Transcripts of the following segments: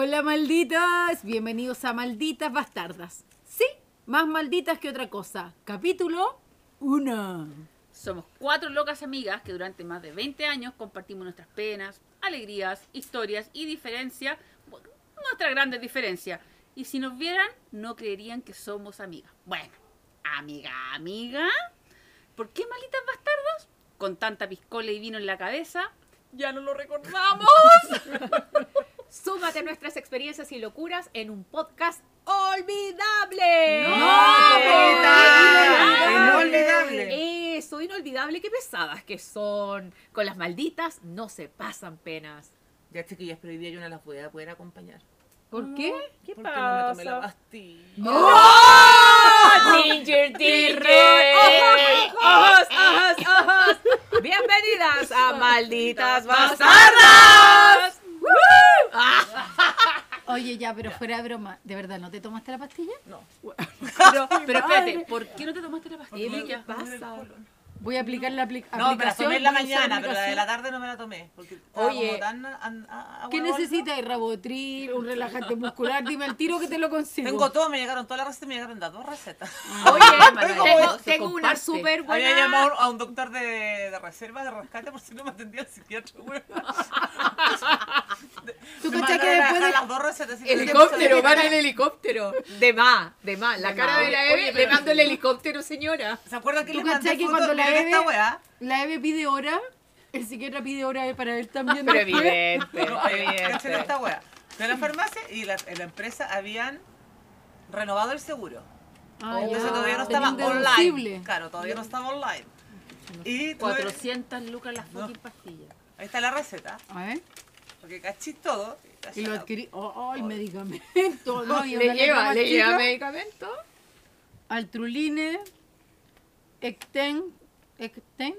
Hola malditas, bienvenidos a Malditas Bastardas. Sí, más malditas que otra cosa. Capítulo 1. Somos cuatro locas amigas que durante más de 20 años compartimos nuestras penas, alegrías, historias y diferencias, nuestras grandes diferencias. Y si nos vieran, no creerían que somos amigas. Bueno, amiga, amiga. ¿Por qué malditas bastardas? Con tanta piscola y vino en la cabeza, ya no lo recordamos. Súmate a nuestras experiencias y locuras en un podcast olvidable. Inolvidable. Eso, inolvidable. Qué pesadas que son. Con las malditas no se pasan penas. Ya chiquillas, pero hoy día yo no las voy a poder acompañar. ¿Por qué? ¿Qué Porque no me tomé la pastilla. Ginger, Ginger. Ojos, ojos, ojos. Bienvenidas a Malditas Bastardas. Oye, ya, pero fuera de broma, ¿de verdad no te tomaste la pastilla? No. Pero, pero espérate, ¿por qué no te tomaste la pastilla? Qué pasa. Voy a aplicar la apli- No, me la aplicación. tomé en la mañana, pero la de aplicación. la tarde no me la tomé. Porque Oye, como tan an- a- a- ¿Qué necesitas? ¿Rabotril? ¿Un relajante muscular? Dime al tiro que te lo consigo. Tengo todo, me llegaron todas las recetas, me llegaron las dos recetas. Oye, Maravilloso, tengo, una súper buena. Había llamado a un doctor de, de reserva, de rescate, por si no me atendía el psiquiatra, güey. ¿Tú Me cachai que después de... las y Helicóptero, van van en helicóptero. De más, de más. La De cara más. de la Eve, le mando el helicóptero, señora. ¿Se acuerdan que ¿Tú le mandé que cuando la Eve- weá. La Eve pide hora, el psiquiatra pide hora para él también. Pero evidente, No, evidente. esta weá. Fui a la farmacia y la, la empresa habían renovado el seguro. Ah, Entonces ya. todavía no estaba online. Claro, todavía no estaba online. Y tuve- 400 lucas las fucking pastillas. ahí está la receta, A ver. Porque cachis todo. Y lo adquirí. Oh, oh, el medicamento. No, y Le lleva, le lleva medicamento. Altruline, Ecten, Ecten,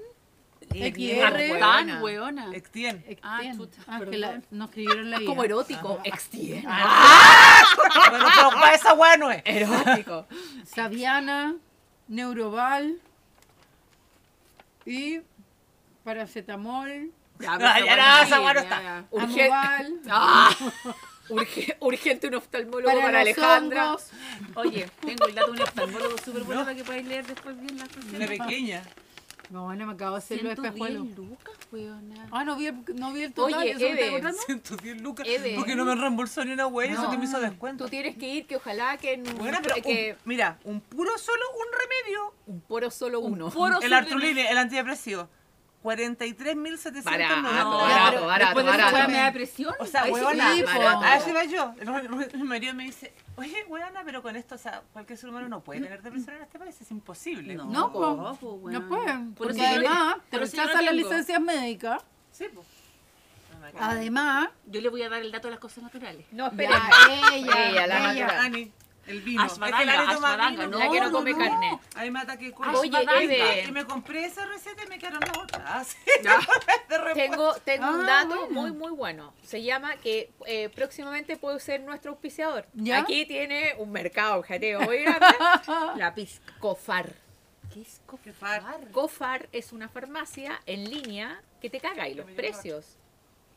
Y- XR. Tan weona. Extien. Ah, chuta, Ah, que la- no escribieron la I. Como erótico. Extiende. Bueno, pero para esa weá no es. Erótico. Saviana, Neuroval y paracetamol, Ya, Ah, ya, no, esa weá no está. ya. Urge- Amoval, Ah, urge- urgente un oftalmólogo para, para Alejandra. hongos. Oye, tengo el dato de un oftalmólogo súper bueno para que podáis leer después bien las Una cosas. pequeña. No, bueno, me acabo de hacer los 110 espejuelos. lucas, weona. Ah, no vi el, no vi el total. Oye, ¿eso me está Eve, contando? 110 lucas. Eve. Porque no me reembolsó ni una weá y eso No. que me hizo descuento. Tú tienes que ir, que ojalá que, en- Bueno, pero que un- mira, un puro solo, un remedio. un poro solo uno. Puro El Artruline, el antidepresivo. 43.790. Barato, barato, barato, Después de esa barato. me da presión. O sea, huevona, sí, po. a eso iba yo. El mi marido me dice, oye, huevona, pero con esto, o sea, cualquier ser humano no puede tener depresión en este país, es imposible. No. No, po, po, no pueden. Por Porque le- además te rechazan lo las licencias médicas. Sí, pues. Además, Yo le voy a dar el dato de las cosas naturales. No, espera. ya, ella, Ella, la ella. natural. Ani, el vino. Ashwagandha, ashwagandha, vino. La que no come carne. Ahí me ataque con Oye. Eve. Y me compré esa receta y me quedaron las otras. Tengo, tengo un Ah, dato muy, muy bueno. Se llama que eh, próximamente puede ser nuestro auspiciador. ¿Ya? Aquí tiene un mercado objetivo muy grande. La pizca. Cofar. ¿Qué es Qué far. Cofar es una farmacia en línea que te caga y los precios.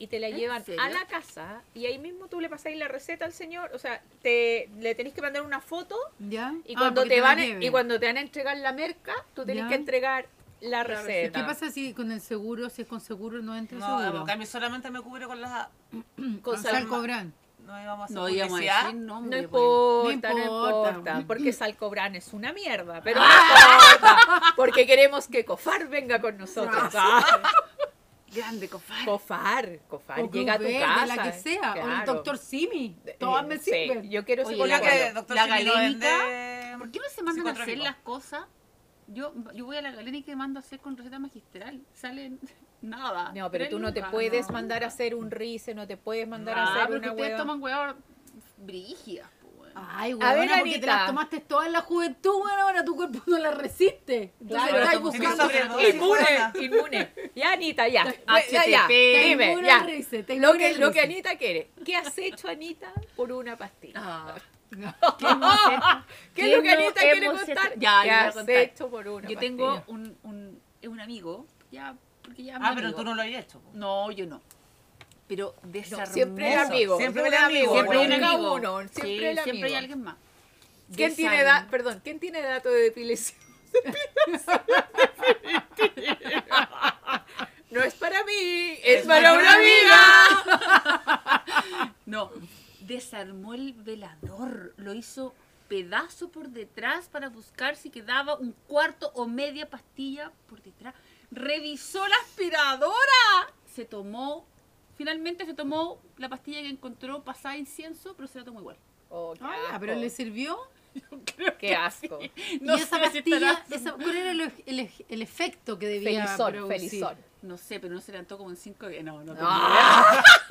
Y te la ¿En llevan serio? a la casa y ahí mismo tú le pasáis la receta al señor. O sea, te, le tenéis que mandar una foto ¿Ya? y Ah, cuando, te van lleven. y cuando te van a entregar la merca, tú tenés Ya. que entregar la receta. ¿Qué pasa si con el seguro, si es con seguro, no entra No, seguro? a mí solamente me cubre con las... Sal- Salcobran. No íbamos a hacer No íbamos a publicidad. decir No importa, no No importa, importa. porque Salcobran es una mierda, pero no importa, porque queremos que Cofar venga con nosotros. Ah, Grande. Cofar, Cofar, O llega a tu Verde, casa. la que sea. O el claro. doctor Simi. Eh, Todas me sí, sirven. yo quiero Oye, Ya la- protocolo. que doctor la Simi no galénica, vende ¿Por qué no se mandan a hacer las cosas? Yo, yo voy a la galénica y mando a hacer con receta magistral. Salen nada. No, pero tú no te puedes no. mandar a hacer un rice, no te puedes mandar Ah, a hacer pero una que ustedes toman hueá brígidas, A güey, ver, porque te Anita. las tomaste todas en la juventud, bueno, ahora tu cuerpo no las resiste. Entonces Claro, estás estamos buscando... sobre todo. Inmune, inmune. Ya, Anita, ya. Ya, ya. HTP. Dime, ya. Lo que, lo que. Anita quiere. ¿Qué has hecho, Anita, por una pastilla? Ah, ¿Qué es lo que ¿Qué no Anita quiere contar? hecho? Ya, ¿Qué yo voy a has contar. hecho por una yo tengo un, un, es un amigo, ya, porque ya Ah, pero amigo. tú no lo habías hecho. No, yo no. Pero No, desarmó. siempre el amigo. Siempre el amigo, Siempre hay un nunca amigo. uno, Sí, siempre el amigo. Siempre hay alguien más. ¿Quién tiene edad? Perdón, ¿quién tiene dato de depilación? No es para mí, es, Es para para una una amiga. No, desarmó el velador, lo hizo pedazo por detrás para buscar si quedaba un cuarto o media pastilla por detrás. Revisó la aspiradora. Se tomó, finalmente se tomó la pastilla que encontró pasada incienso, pero se la tomó igual. Oh, qué Ah, asco. pero le sirvió. Qué asco. No y esa pastilla, esa- ¿cuál era el, el- el efecto que debía Felizón, producir? felizón. No sé, pero no se levantó como en cinco días. No, no. tengo Ah.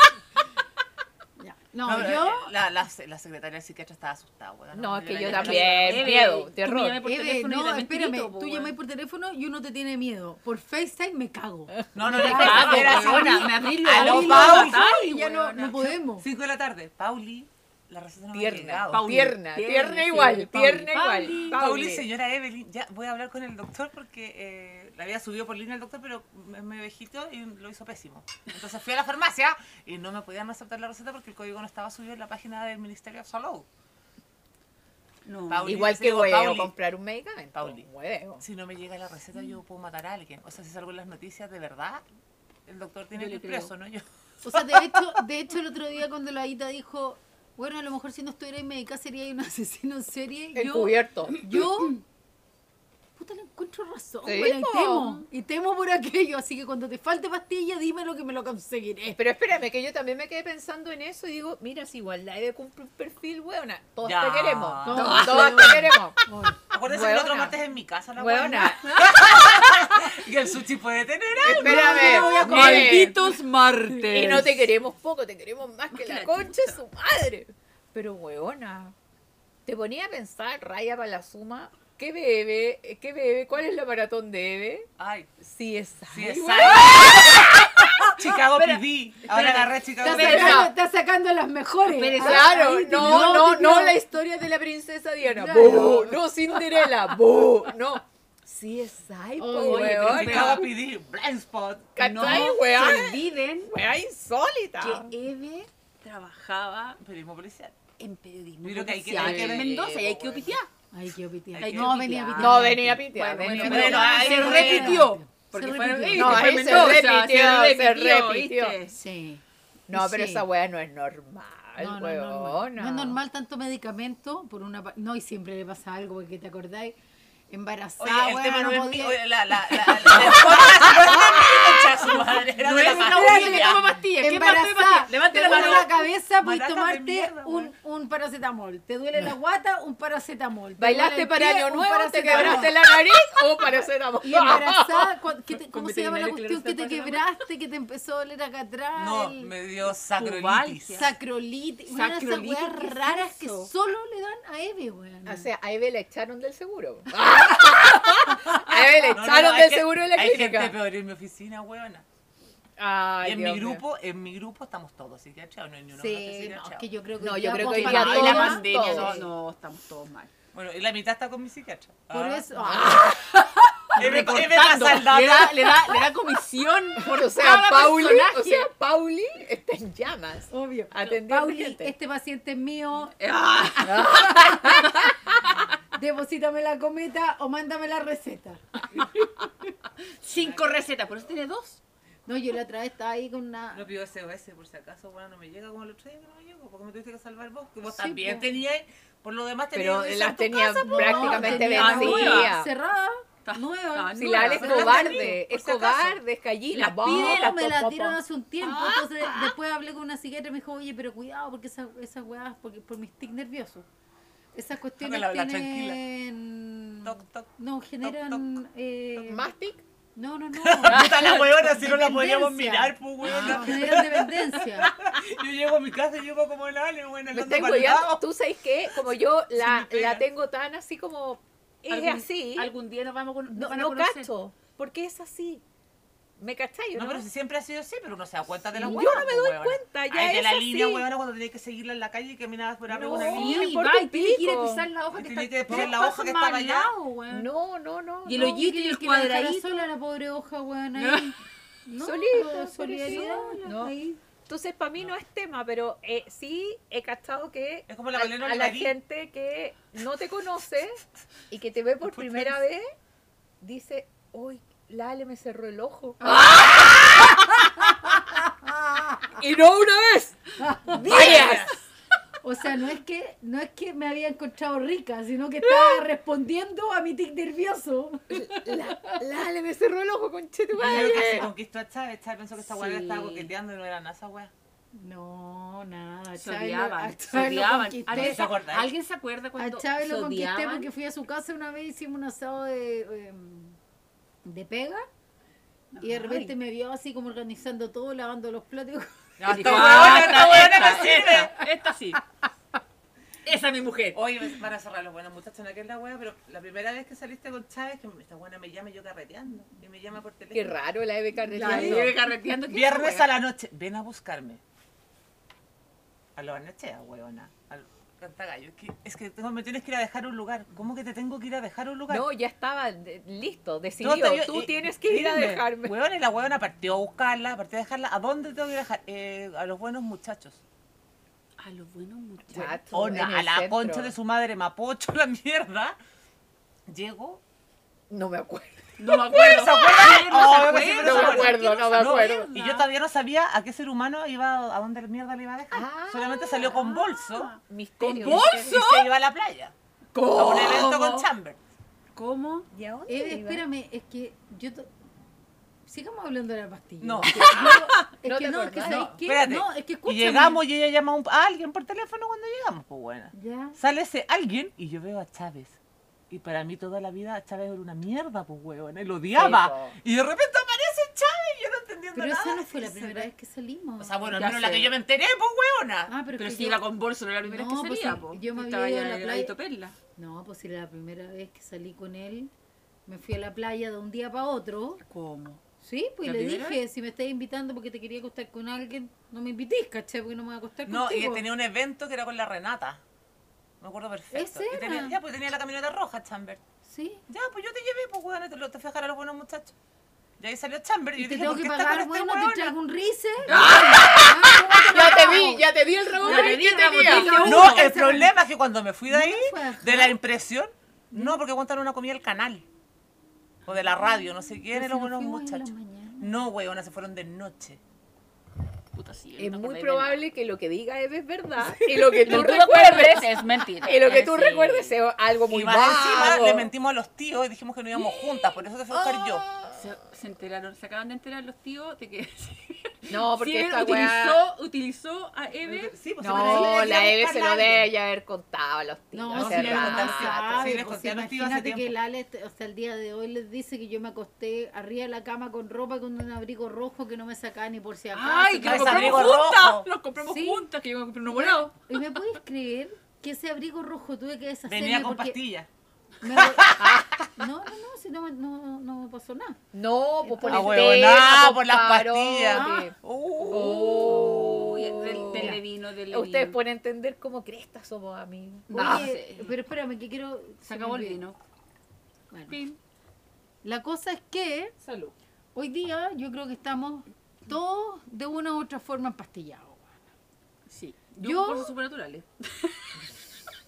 No, No, yo... La, la, la secretaria del psiquiatra estaba asustada, weón. No, es que yo también. Miedo, tú me terror. llamé por teléfono y no, también espérame, tú llamas por teléfono y uno te tiene miedo. Por FaceTime me cago. No, no, Me no, cago, no, me abrí los Aló, ojos, Y ya no, no podemos. 5 de la tarde. Pauli, la receta no me ha Tierna, tierna sí, igual, Pauli. tierna igual. Pauli. Pauli, señora Evelyn, ya voy a hablar con el doctor porque eh, la había subido por línea el doctor, pero me, me viejito y lo hizo pésimo. Entonces fui a la farmacia y no me podían aceptar la receta porque el código no estaba subido en la página del Ministerio de Salud. No. Pauli, Igual que huevo comprar un medicamento. Pauli. Huevo. Si no me llega la receta, yo puedo matar a alguien. O sea, si salgo en las noticias de verdad, el doctor tiene Yo que ir preso, ¿no? Yo. O sea, de hecho, de hecho el otro día cuando la Ita dijo, bueno, a lo mejor si no estuviera en médica sería un asesino en serie, yo, Encubierto. yo, puta, le encuentro razón, Sí, bueno, y temo, y temo por aquello, así que cuando te falte pastilla, dímelo que me lo conseguiré. Pero espérame, que yo también me quedé pensando en eso y digo, mira, si igual la Eve cumple un perfil, weona. Todas Ya. te queremos. No, weona. te queremos. Bueno, Acuérdense que el otro martes en mi casa la Weona. Y el sushi puede tener Espérame. miren. Malditos martes. Y no te queremos poco, te queremos más que que la la concha de su madre. Pero, weona, te ponía a pensar, raya para la suma, ¿qué bebe? ¿Qué bebe? ¿Cuál es la maratón de Eve? Ay, Sí, es sí, es. Chicago PD. Ahora agarré Chicago está, sacando, está sacando las mejores. Ah, Claro, no, no, no, la historia de la princesa Diana. No, Cinderella. No. Sí, es Saipo, weona. Chicago PD, blind spot. ¿Cachai, No weá? se olviden Wea insólita. que Eve trabajaba Periodismo policial. en periodismo creo que hay que- policial en ver- Mendoza y hay que bueno. Ay, qué No, venía a pitear. No, venía a pitear. Bueno, venía a bueno, pitear. bueno, ahí se repitió. Porque Se repitió. No, ahí se repitió, se repitió. ¿viste? Sí. No, pero Sí. esa wea no es normal, No, no, es normal. No es normal tanto medicamento por una no y siempre le pasa algo porque te acordáis embarazada Oye, no, podía- mío. oye, La, la, la, la, la, la, su madre. Era No de es la una familia. mujer que toma pastillas. ¿Quién más toma embarazada? Levante te la mano. la cabeza puedes tomarte un, weón. un paracetamol te duele la guata un paracetamol te ¿Bailaste para Año Nuevo? ¿Te quebraste la nariz? ¿O paracetamol? y embarazada cu- ¿qué te- Con ¿cómo se llama la cuestión que te quebraste que te empezó a doler acá atrás No, me dio sacrolitis. Sacrolitis una de esas Sacrolitis, weas ¿qué es raras que solo le dan a Eve weón O sea, a Eve la echaron del seguro. a Eve no, echaron del seguro de la Hay gente clínica. peor en mi oficina, huevona. Ay, Y en Dios mi grupo, en mi grupo estamos todos psiquiatriados, no hay ni uno que no sí es que yo creo que No, yo creo que hoy día la pandemia, no, no, estamos todos mal. Bueno, y la mitad está con mi psiquiatra. por Ah. eso ah. Le da, le da, le da comisión por O sea, cada Pauli, personaje. o sea, Pauli está en llamas. obvio Atendiendo Pauli gente. este paciente es mío Ah, deposítame la cometa o mándame la receta cinco recetas, por eso tiene dos. No yo la otra vez estaba ahí con una No pido SOS por si acaso, bueno, no me llega como el otro día que no me llegó, porque me tuviste que salvar vos, que vos Sí, también po. tenías, por lo demás tenías Pero que las tenía casa, prácticamente Ah, nueva. vencidas. cerrada Está- nueva Si nueva. la Ale es las cobarde, es cobarde, es gallina. Las pide, No, me la pa, pa, dieron pa. hace un tiempo, entonces después hablé con una psiquiatra y me dijo, oye, pero cuidado porque esas esas weas, porque por mis tics nerviosos, esas cuestiones tienen... Toc, toc, no, generan... eh, ¿Mastic? No, no, no. Puta la huevona, si no la podíamos mirar, pues huevona. No, generan dependencia. Yo llego a mi casa y llego como el Ale, huevona, Me ando tengo pa'l ya, lado. tú sabes que como yo la, la tengo tan así como es Algún- así, Algún día nos vamos a, con- nos no, van a no conocer. cacho, porque es así. ¿Me cachai o No, no? pero si siempre ha sido así, pero uno se da cuenta de la Yo huevona. no me doy huevona. cuenta, ya Ay, de la así. línea, huevona, cuando tenías que seguirla en la calle y caminabas por arriba No, una Sí, línea. un y tiene que ir a pisar la hoja Y que está que pisar la hoja que estaba al allá. No, no, no. Y el no. hoyito y el cuadradito. sola la pobre hoja, ahí. No, Solita, solidaridad. ahí. Entonces, para mí no es tema, pero eh, sí he cachado que Es como la a, a la gente que no te conoce y que te ve por primera vez, dice, uy, la Ale me cerró el ojo. y no una vez, varias. O sea, no es que no es que me había encontrado rica, sino que estaba respondiendo a mi tic nervioso. La, la Ale me cerró el ojo, conchete Yo casi madre. conquistó a Chávez. Chávez pensó que esta weá Sí. estaba coqueteando y no era nada esa weá. No, nada. Se Chávez lo- odiaban, a se Chávez lo odiaban. conquisté. ¿Alguien, ¿Se acuerdan? ¿Alguien se acuerda A cuando Chávez se lo conquisté porque fui a su casa una vez, hicimos un asado de, em, de pega. Y de Ay. repente me vio así como organizando todo, lavando los platos. Dijo, esta "Ah, weona, esta esta, esta, esta sí. Esa es mi mujer. Oye, van a cerrar los buenos muchachos, no que es la wea, pero la primera vez que saliste con Chávez, que esta buena me llama y yo carreteando. Y me llama por teléfono. Qué raro la Eve La carreteando. lleve carreteando. ¿qué Viernes esa a la noche, ven a buscarme. A lo Barnechea, weona. Al Cantagallo. Es que, es que tengo- me tienes que ir a dejar a un lugar. ¿Cómo que te tengo que ir a dejar a un lugar? No, ya estaba de- listo, No, decidido. Tú tienes que ir a dejarme. Weona, y la weona partió a buscarla, partió a dejarla. ¿A dónde tengo que ir a dejar? Eh, a los buenos muchachos. A los buenos muchachos. En el a la centro. concha de su madre, mapocho, la mierda. Llego. No me acuerdo. No me acuerdo. ¿Se acuerdan? No se me acuerdo, no me acuerdo. Y yo todavía no sabía a qué ser humano iba, a dónde mierda le iba a dejar. Ah. Solamente salió con bolso Misterio. ¿Con bolso? y se iba a la playa. A un evento con Chamber. ¿Cómo? ¿Y a dónde iba? espérame, es que yo... Sigamos hablando de la pastilla. No. Es que yo- es No que no, es que acordás. ¿sabes No, qué? espérate. No, es que Y escúchame. llegamos y ella llama a, un- a alguien por teléfono cuando llegamos, pues buena. Ya. Sale ese alguien y yo veo a Chávez. Y para mí toda la vida Chávez era una mierda, pues huevón. Él odiaba. y de repente aparece Chávez y yo no entendiendo Pero nada. esa no fue la primera ve- vez que salimos. O sea, bueno, al menos la que yo me enteré, pues huevona. Ah, pero, Pero si yo- iba con bolso, no era la primera No, vez que pues salía, po. yo me Estaba había ido a la playa. Perla. No, pues era la primera vez que salí con él. Me fui a la playa de un día para otro. ¿Cómo? Sí, pues y ¿La le dije, si me estás invitando porque te quería acostar con alguien, no me invitís, ¿cachai? Porque no me voy a acostar No, y contigo. tenía un evento que era con la Renata. Me acuerdo perfecto. ¿Ese Y tenía, ya, pues tenía la camioneta roja, Chamber. Sí. Ya, pues yo te llevé, pues huevona, te lo te fui a dejar a los buenos muchachos. Y ahí salió Chamber. Y Y yo te dije, tengo ¿por que pagar, con esta bueno, te traigo un rice. Ya te vi, ya te vi el rebote Ya te vi que el tenía. rebote. No, Uno. el problema es que cuando me fui de ahí, de la impresión, no, porque aguantaron una comida al canal. O de la radio, no sé quién, eran buenos muchachos. No, weona, se fueron de noche. Puta, sí, Es no muy probable que lo que diga Eve es verdad y lo que tú Lo que tú recuerdes es mentira. y lo que tú Sí. recuerdes sea algo muy y más encima le mentimos a los tíos y dijimos que no íbamos juntas, por eso te fui a buscar yo. Se, se enteraron, se acaban de enterar los tíos de que No, porque Sí, esta utilizó, utilizó a Eve. Sí, pues, No, la Eve se lo debe ya haber contado a los tíos. No, si le sabe, sí, pues, imagínate que el Ale, este- hasta el día de hoy les dice que yo me acosté arriba de la cama con ropa con un abrigo rojo que no me sacaba ni por si acaso. ¡Ay, que lo compramos juntas! Los compramos Sí. juntas, que yo me compré uno morado. ¿Y me puedes creer que ese abrigo rojo tuve que deshacerme Venía con porque pastillas. Me- Ah, no, no, no, si no, me- no, no me pasó nada. No, pues por Ah, el tema, por las pastillas. Uh. Uy, del, del Levino, del Ustedes Levino. pueden entender cómo crestas somos amigos. No, Oye, pero espérame, que quiero... Se acabó el vino. Bueno, Fin. la cosa es que Salud. hoy día yo creo que estamos todos de una u otra forma empastillados. Sí. Yo- Yo. Cosas supernaturales.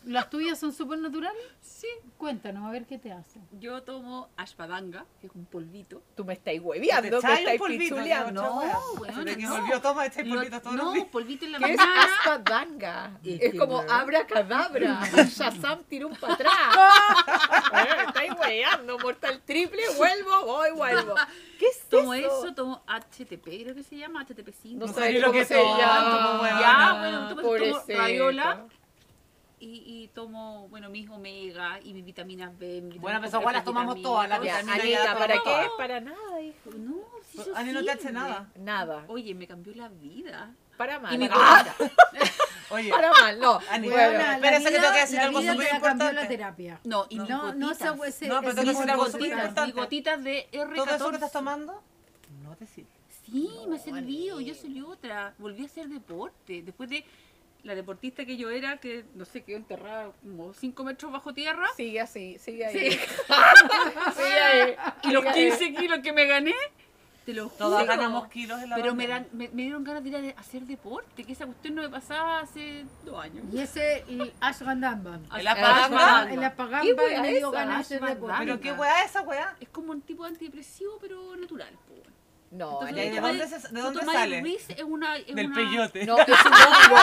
¿Las tuyas son súper naturales? Sí. Cuéntanos, a ver qué te hacen. Yo tomo ashpadanga, que es un polvito. Tú me estáis ¿Te hueviando, me un estáis polvito? pichuleando. Wea. bueno, Desde que no. volvió, toma este polvito todos los no, días. polvito en la ¿Qué es mañana. aspadanga? Este Es como weón. abracadabra. Shazam tiró un para atrás. Eh, Estáis hueveando, mortal triple, vuelvo, voy, vuelvo. ¿Qué es Tomo eso? eso, tomo HTP, creo que se llama, HTP5. No No sé lo que se llama. Ya, bueno, tomo- tomo. Y, y tomo, bueno, mis omega y mis vitaminas B. mis Bueno, pues igual las tomamos todas, las ya Anita, ¿para qué? Para nada, hijo. No, si eso Ani no te hace nada. Nada. Oye, me cambió la vida. Para mal. Y mi Ah. Oye, para mal, no. Ani, Bueno, que tengo que decir algo súper te la importante. terapia. No, y No, no gotitas. esa ese- No, pero tengo que decir algo súper importante. gotitas de R14. ¿Todo eso que estás tomando? No te sirve. Sí, me ha servido. Yo soy otra. Volví a hacer deporte. Después de la deportista que yo era, que no sé, quedó enterrada como 5 metros bajo tierra. Sigue así, sigue ahí. Sí. Sigue ahí. Y los sigue ahí. 15 kilos que me gané, Te lo juro. ganamos kilos en la Pero me, dan, me, me dieron ganas de ir a de- hacer deporte, que esa cuestión no me pasaba hace dos años. Y ese, el ashwagandha. ¿El apaganga? El ¿Qué apagamba me dio ganas de hacer deporte. ¿Pero qué weá es esa weá? Es como un tipo de antidepresivo, pero natural. po. No, Entonces, ¿y de dónde se- de sale? el Riz es una, es Del una- peyote. no, es un hongo.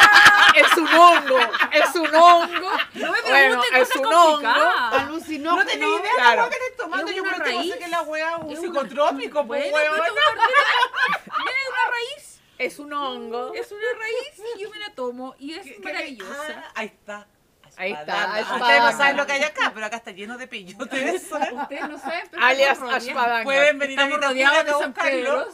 Es un hongo. Es un hongo. No me Bueno, es un hongo. Alucinógeno. No tenía idea de claro. la weá que estás tomando. Es Yo sé raíz. que la weá es un psicotrópico, pues viene de una raíz. Es un hongo. Es una raíz y yo me la tomo y es ¿Qué- qué- maravillosa. Ah, ahí está. Ahí está. Ustedes no saben lo que hay acá, pero acá está lleno de peyotes. Ustedes no saben, pero Alias Ashpadanga. Pueden venir a Estamos mi rodeados de buscarlo.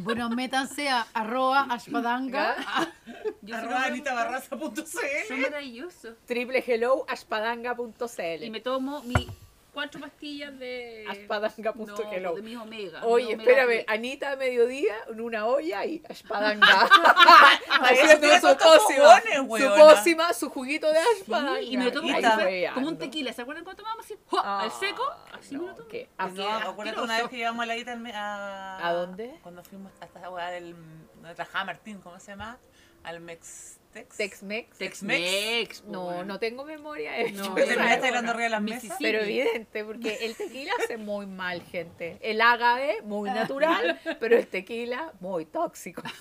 Bueno, métanse a arroba ashpadanga. Yo Arroba anitabarraza.cl. Son maravillosos. Triple hello ashpadanga.cl. Y me tomo mis cuatro pastillas de. Ashpadanga.hello. No, de mis omega. Oye, mi omega espérame. Anita a mediodía en una olla y ashpadanga. Eso Haciendo tiene su pócima, su pócima, su juguito de ashpadanga. Sí, y me lo tomo Y como, un tequila. ¿Se acuerdan cuando tomábamos así? Ah, al seco, así me no, lo tomo. qué No, acuérdate una vez que llevamos a la Ita al me- a... ¿A dónde? Cuando fuimos a esta del... donde trabajaba Martín, ¿cómo se llama? Al Mextex. Tex-Mex. Tex-Mex. po, No, no tengo memoria. eh, No, yo ¿Te Esa terminaste esa hablando época. arriba de las mesas? Pero evidente, porque el tequila hace muy mal, gente. El agave, muy natural, pero el tequila, muy tóxico.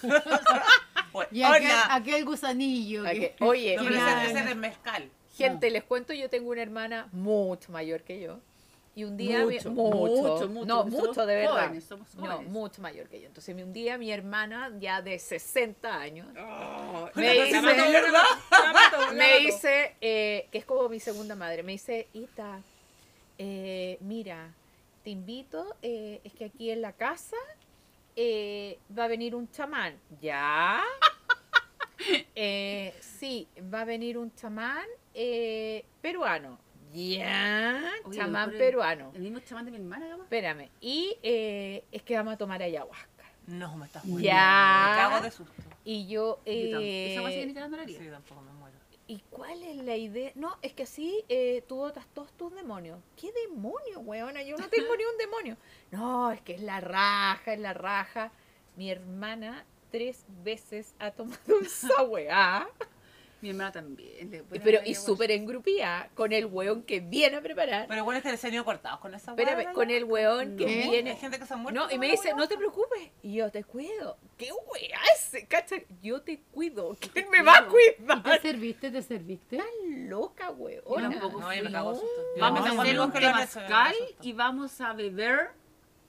Y aquel, aquel gusanillo. Que- Oye, No, que pero ese es el mezcal. gente, les cuento, yo tengo una hermana mucho mayor que yo. Y un día, mi- Mucho, mucho, mucho, mucho, no, mucho somos de verdad. jóvenes, somos No, mucho mayor que yo. Entonces, un día mi hermana, ya de 60 años, Oh, Me dice- me dice, eh, que es como mi segunda madre, me dice, Ita, eh, mira, te invito, eh, es que aquí en la casa eh, va a venir un chamán. ¿Ya? Eh, sí, va a venir un chamán eh, peruano. ¿Ya? Oye, chamán el- peruano. El mismo chamán de mi hermana, capaz. Espérame. Y eh, es que vamos a tomar ayahuasca. No, me estás Ya. muriendo. Me cago de susto. Y yo... Yo tampoco. eh, Esa la haría. Sí, tampoco me muero. ¿Y cuál es la idea? No, es que así eh, tú botas todos tus demonios. ¿Qué demonio, weona? Yo no tengo ni un demonio. No, es que es la raja, es la raja. Mi hermana tres veces ha tomado esa weá. Mi hermana también. le- Pero, y súper engrupida, con el weón que viene a preparar. Pero bueno, es que se han ido cortados con esa Espérame, hueá, con el weón que ¿Qué? Hay viene. gente que se ha muerto. No, y me dice, no te preocupes. Y yo te cuido. ¿Qué weá ese? ¿Cacha? Yo te cuido. ¿Quién me va a ¿Y te cuidar? serviste? ¿Te serviste? Estás loca, Yo tampoco No, yo me cago susto. Vamos tengo a hacer un temazcal y vamos a beber.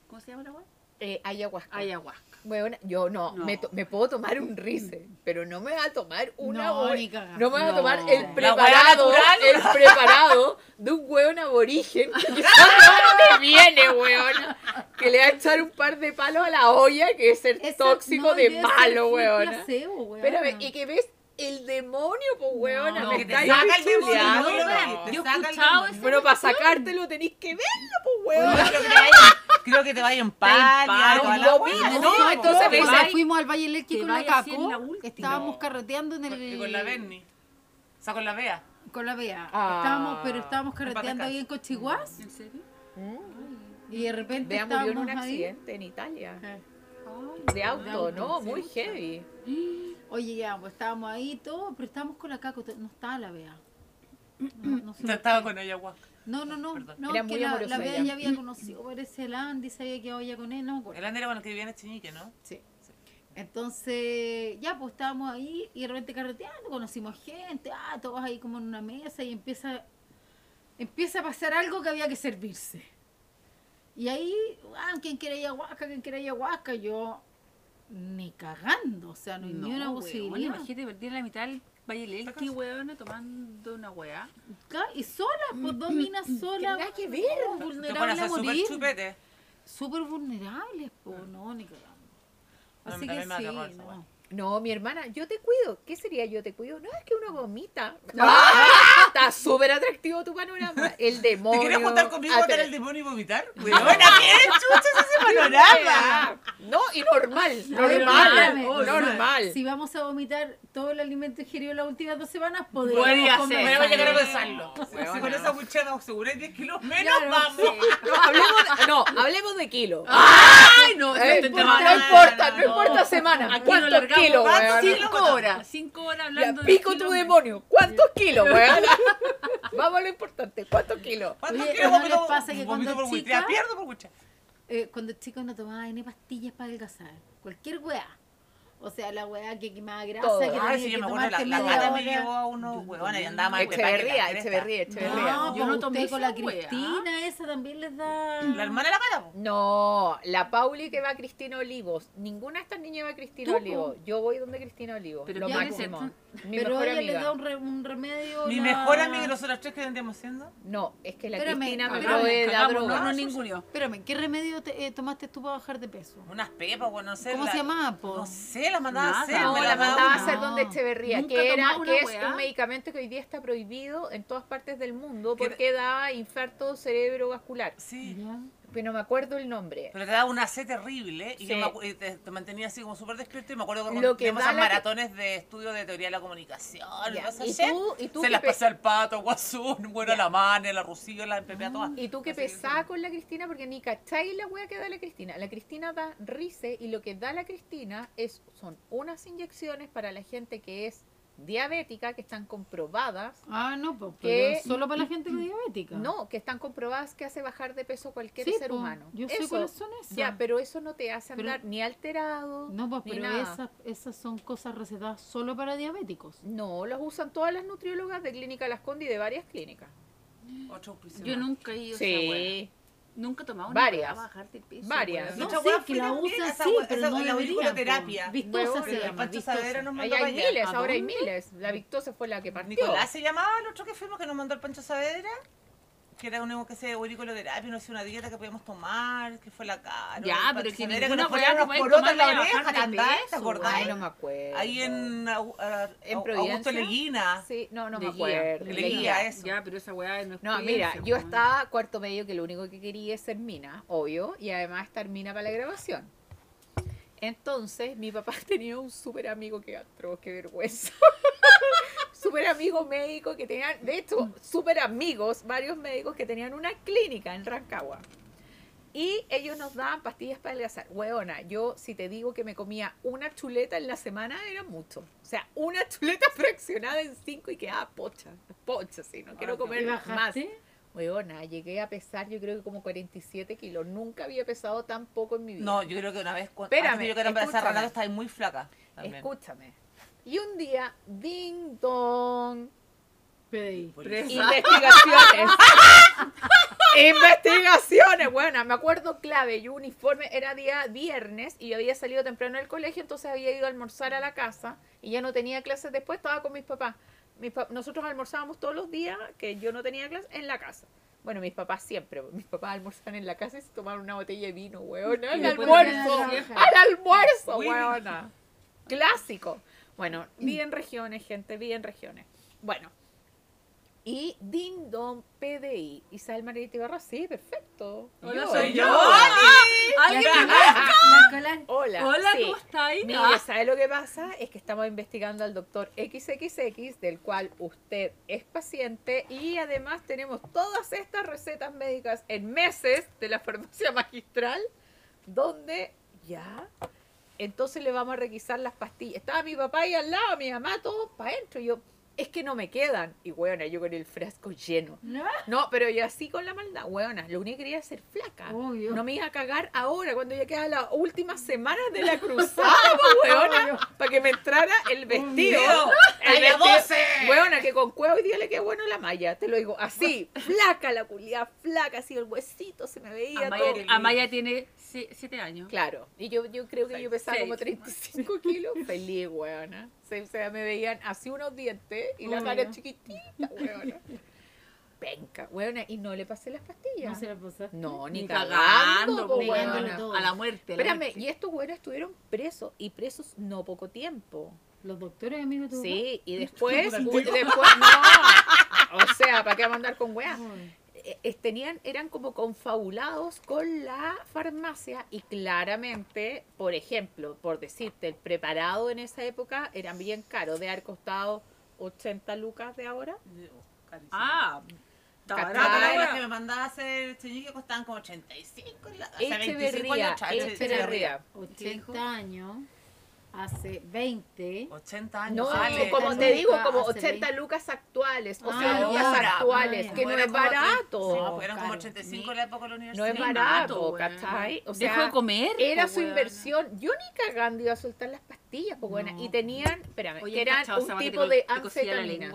¿Cómo se llama la agua? Eh, ayahuasca. Ayahuasca. Weona, yo no, No. Me, to- me puedo tomar un rice, pero no me va a tomar una No. No me va a tomar el preparado, natural. el preparado de un weón aborigen que dónde viene, weona. Que le va a echar un par de palos a la olla, que es ser Esa- tóxico no, de placebo, weona. Espérame, y que ves el demonio, pues weona, No, me que te saca el demonio, no No. te Yo he el escuchado Bueno, para sacártelo tenéis que verlo, pues weona. que te Creo que te vaya en toda la. No, No, entonces no, pues, fuimos al Valle que con la Caco. la. Estábamos No. carreteando en el. Y con la Berni. O sea, con la Bea. Con la Bea. Ah. Estábamos, pero estábamos carreteando ahí en Cochiguás. ¿En serio? Mm. Y de repente Vea, murió en estábamos un ahí. accidente en Italia. Eh. De auto, auto, ¿no? sí. Muy heavy. Oye, ya, pues estábamos ahí todo, pero estábamos con la Caco. No estaba la Bea. No, no estaba con ayahuasca. No, no, no. Perdón. no Era que muy la, la Bea ya había conocido, parece el Andy, se había quedado ya con él, no me acuerdo. El Ander era bueno que vivía en Echeñique, ¿no? Sí. Entonces, ya, pues estábamos ahí y de repente carreteando, conocimos gente, ah, todos ahí como en una mesa y empieza, empieza a pasar algo que había que servirse. Y ahí, ah, ¿quién quiere ayahuasca? ¿Quién quiere ayahuasca? Yo, ni cagando, o sea, no hay ni una weón, posibilidad. Imagínate perder la mitad del Valle weón, tomando una weá. Y sola, pues dos minas solas. nada que ver. vulnerables a a súper morir. chupete. Súper vulnerables, pues, no, ni cagando. Así que sí, no. No, mi hermana, yo te cuido. ¿Qué sería yo te cuido? No, es que uno vomita. Ah. Está súper atractivo tu panorama. El ¿Te demonio. quieres juntar conmigo a matar el demonio y vomitar? Weona, ¿qué chucha es ese panorama? No, y normal. A Normal. Normal. Si vamos a vomitar todo el alimento ingerido las últimas dos semanas, podríamos Podría comer. ser. Podemos llegar a Sí. pensarlo. Si con esa muchacha nos aseguráis 10 kilos menos, Claro, vamos. No, hablemos de, no, hablemos de kilos. Ay, no, Eh, no, no, no, no no, importa, no, no. importa semana. Aquí nos ¿Cuántos largamos kilos, ¿cuántos weón? kilos? Cinco horas, cinco horas Ya, hablando de pico tu kilos. demonio. ¿Cuántos kilos, weón? Vamos a lo importante. ¿Cuántos kilos? ¿Cuántos Oye, kilos ¿no vomito? les pasa que vomito cuando por chica- buitea? Pierdo por. Eh, cuando chicos no tomaban ni pastillas para adelgazar. Cualquier weá. O sea, la weá que quemaba grasa, Todo. que Ay, tenía sí, que yo me acuerdo, la, la gata me llevó a unos huevones y andaba más Echeverría. Echeverría, Echeverría. No, Yo no pues tomé con la. Cristina, esa también les da. La hermana de la gata. No, la Pauli que va a Cristina Olivos. Ninguna de estas niñas va a Cristina Olivos. Yo voy donde Cristina Olivos. Pero lo máximo. Mi Pero mejor ella le amiga. da un, re- un remedio. Mi la- mejor amiga y nosotros tres que vendríamos siendo. No, es que la Espérame, Cristina me provee la droga. no nos ninguneó. Espérame, ¿qué remedio te, eh, tomaste tú para bajar de peso? Unas pepas, bueno, no sé. ¿Cómo la- se llamaba, po? No sé, la mandaba a Nada. hacer. No, me la mandaba mandaba a hacer No. donde Echeverría, que era que es weá. un medicamento que hoy día está prohibido en todas partes del mundo Que- porque da infarto cerebrovascular. Sí. Ya. Pero no me acuerdo el nombre. Pero te daba una sed terrible y, Sí. yo me y te, te mantenía así como súper despierto y me acuerdo que que esas maratones de estudio de teoría de la comunicación, y tú- y tú se las pe- pasé al pato, guasón, bueno, Ya. la mane, la Rusillo, la empepé a todas. Y tú que pesada con la Cristina, porque ni cacháis la wea que da la Cristina. La Cristina da rice y lo que da la Cristina es, son unas inyecciones para la gente que es diabética, que están comprobadas. Ah, no, pues. Pero Solo para la gente que es diabética. No, que están comprobadas que hace bajar de peso cualquier Sí, ser po, humano. Yo sé cuáles son esas. Ya, pero eso no te hace Pero- andar ni alterado. No, pues, ni pero nada. esas, esas son cosas recetadas solo para diabéticos. No, los usan todas las nutriólogas de Clínica Las Condes y de varias clínicas. Auspicios Yo nunca he ido a esa. Sí, Nunca he tomado una Varias. para bajar de peso. Varias. No, Otra sí, que la esa sí, pero esa- no la auriculoterapia. Vistosa Huevona, se el llama. Saavedra nos Ahí mandó hay para allá. miles, ¿A ahora hay miles. La Victosa fue la que partió. Nicolás se llamaba el otro que fuimos que nos mandó el Pancho Saavedra. Que era un que se auriculoterapia, no hacía una dieta que podíamos tomar, que fue la cara. Ya, pero que Saavedra, ninguna nos weá pueden porotos en la oreja, ¿te acordás? Ay, no me acuerdo. Ahí en, a- ¿En Providencia? Augusto Leguina. Sí, no, no me acuerdo. Guía, eso. Ya, pero esa weá no es No, mira, yo estaba cuarto medio que lo único que quería es ser mina, obvio, y además estar mina para la grabación. Entonces, mi papá tenía un súper amigo que atroz, qué vergüenza. Súper amigo médico que tenían, de hecho, súper amigos, varios médicos que tenían una clínica en Rancagua. Y ellos nos daban pastillas para adelgazar. Weona, yo si te digo que me comía una chuleta en la semana era mucho. O sea, una chuleta fraccionada en cinco y quedaba pocha. Pocha, sí, no quiero qué comer ¿Y más. Weona, llegué a pesar yo creo que como 47 kilos. Nunca había pesado tan poco en mi vida. No, yo creo que una vez cuando Espérame, antes de yo que era embarazada estaba muy flaca. También. Escúchame. Y un día, ding dong, PDI. investigaciones. investigaciones, bueno, me acuerdo clave, yo uniforme, era día viernes y yo había salido temprano del colegio, entonces había ido a almorzar a la casa y ya no tenía clases después, estaba con mis papás. Mis pa- nosotros almorzábamos todos los días, que yo no tenía clases, en la casa. Bueno, mis papás siempre, mis papás almorzaban en la casa y se tomaban una botella de vino, weón, al almuerzo, al almuerzo, weona. Clásico. Bueno, vi en regiones, gente, vi en regiones. Bueno, y Ding Dong PDI. Isabel Margarita Ibarra, sí, perfecto. Hola, Yo, soy yo. yo. ¿Alguien me La cola- Hola. Hola, sí. ¿cómo estáis? Mire, Ah. ¿sabe lo que pasa? Es que estamos investigando al doctor XXX, del cual usted es paciente, y además tenemos todas estas recetas médicas en meses de la farmacia magistral, donde ya, entonces le vamos a requisar las pastillas. Estaba mi papá ahí al lado, mi mamá, todo para adentro. Y yo, es que no me quedan. Y bueno, yo con el frasco lleno. ¿No? No, pero yo así con la maldad, weona, lo único que quería era ser flaca. Obvio. No me iba a cagar ahora, cuando ya quedan las últimas semanas de la cruzada, po, weona, para que me entrara el vestido. El ¡Talla vestido- 12! Weona, que con cueva hoy día le queda bueno la malla, te lo digo, así, flaca la culia, flaca, así el huesito se me veía Amaya, todo. tiene- Amaya tiene sie- siete años. Claro, y yo, yo creo que yo pesaba Seis. como 35 kilos, feliz, weona. Se, o sea, me veían así unos dientes y la cara chiquitita, weona. penca, weona, y no le pasé las pastillas. No se la pasaste. No, ni, Ni cagando, cagando, weona. A la muerte. a la Espérame, muerte. y estos weones estuvieron presos, y presos no poco tiempo. Los doctores amigos de tu Sí, y después, después, no. O sea, ¿para qué vamos a andar con weas? Eh, tenían, eran como confabulados con la farmacia y claramente, por ejemplo, por decirte, el preparado en esa época era bien caro, de haber costado 80 lucas de ahora. Carísimo. Ah, las que me mandaba a hacer cheñique costaban como 85. la- o sea, 25 Echeverría, años atrás, Echeverría. 80 años, hace 20. 80 años. No, vale. como te digo, como hace 80 veinte. lucas actuales, o Ah, sea, lucas Ahora, actuales, que no es como- barato. Sí, pues eran como Caro. 85 en la época de la No universidad. es Sí, barato. ¿cachai? O Dejo sea, de comer. Era po, su inversión. Yo ni cagando iba a soltar las pastillas, pues. No. Y tenían, espérame, Oye, que eran ¿cachado, un que tipo te de anfetaminas.